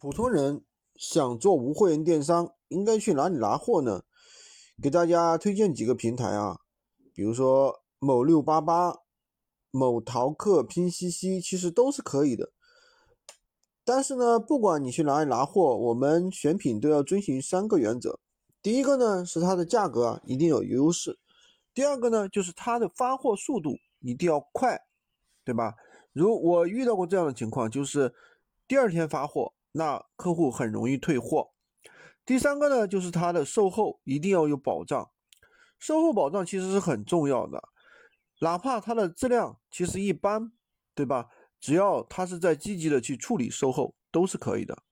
普通人想做无会员电商，应该去哪里拿货呢？给大家推荐几个平台啊，比如说某六八八、某淘客、拼夕夕，其实都是可以的。但是呢，不管你去哪里拿货，我们选品都要遵循三个原则。第一个呢是它的价格啊一定有优势，第二个呢就是它的发货速度一定要快，对吧？如我遇到过这样的情况，就是第二天发货。那客户很容易退货。第三个呢，就是它的售后一定要有保障。售后保障其实是很重要的，哪怕它的质量其实一般，对吧？只要他是在积极的去处理售后，都是可以的。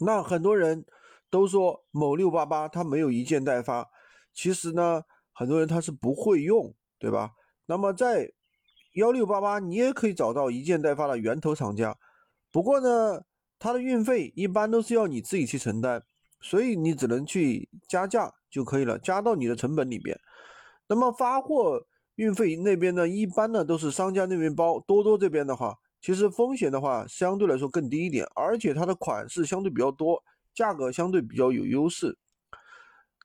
那很多人都说某六八八它没有一件代发，其实呢，很多人他是不会用，对吧？那么在幺六八八，你也可以找到一件代发的源头厂家。不过呢，它的运费一般都是要你自己去承担，所以你只能去加价就可以了，加到你的成本里边。那么发货运费那边呢，一般呢都是商家那边包。多多这边的话，其实风险的话相对来说更低一点，而且它的款式相对比较多，价格相对比较有优势。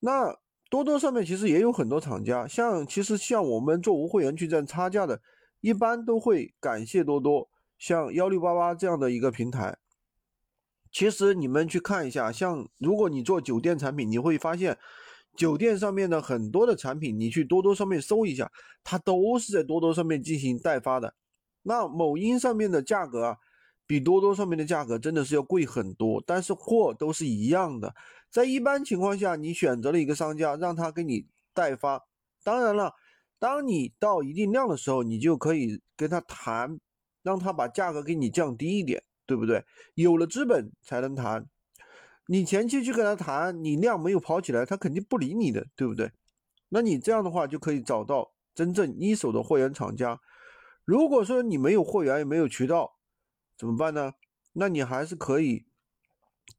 那多多上面其实也有很多厂家，像其实像我们做无会员去赚差价的，一般都会感谢多多，像幺六八八这样的一个平台。其实你们去看一下，像如果你做酒店产品，你会发现酒店上面的很多的产品，你去多多上面搜一下，它都是在多多上面进行代发的。那某音上面的价格啊，比多多上面的价格真的是要贵很多，但是货都是一样的。在一般情况下，你选择了一个商家，让他给你代发。当然了，当你到一定量的时候，你就可以跟他谈，让他把价格给你降低一点。对不对？有了资本才能谈。你前期去跟他谈，你量没有跑起来，他肯定不理你的，对不对？那你这样的话就可以找到真正一手的货源厂家。如果说你没有货源也没有渠道，怎么办呢？那你还是可以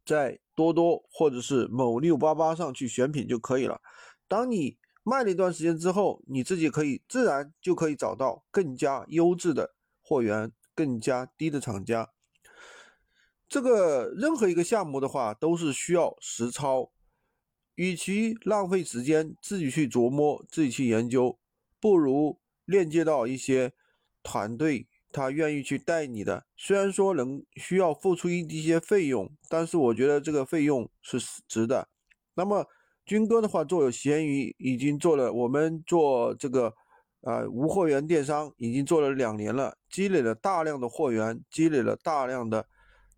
在多多或者是某六八八上去选品就可以了。当你卖了一段时间之后，你自己可以自然就可以找到更加优质的货源，更加低的厂家。这个任何一个项目的话，都是需要实操。与其浪费时间自己去琢磨、自己去研究，不如链接到一些团队，他愿意去带你的。虽然说能需要付出一一些费用，但是我觉得这个费用是值的。那么军哥的话，做有闲鱼已经做了，我们做这个啊无货源电商已经做了两年了，积累了大量的货源，积累了大量的。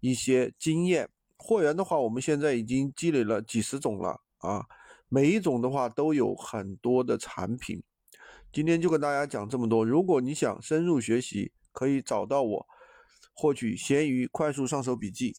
一些经验货源的话，我们现在已经积累了几十种了啊，每一种的话都有很多的产品。今天就跟大家讲这么多。如果你想深入学习，可以找到我，获取闲鱼快速上手笔记。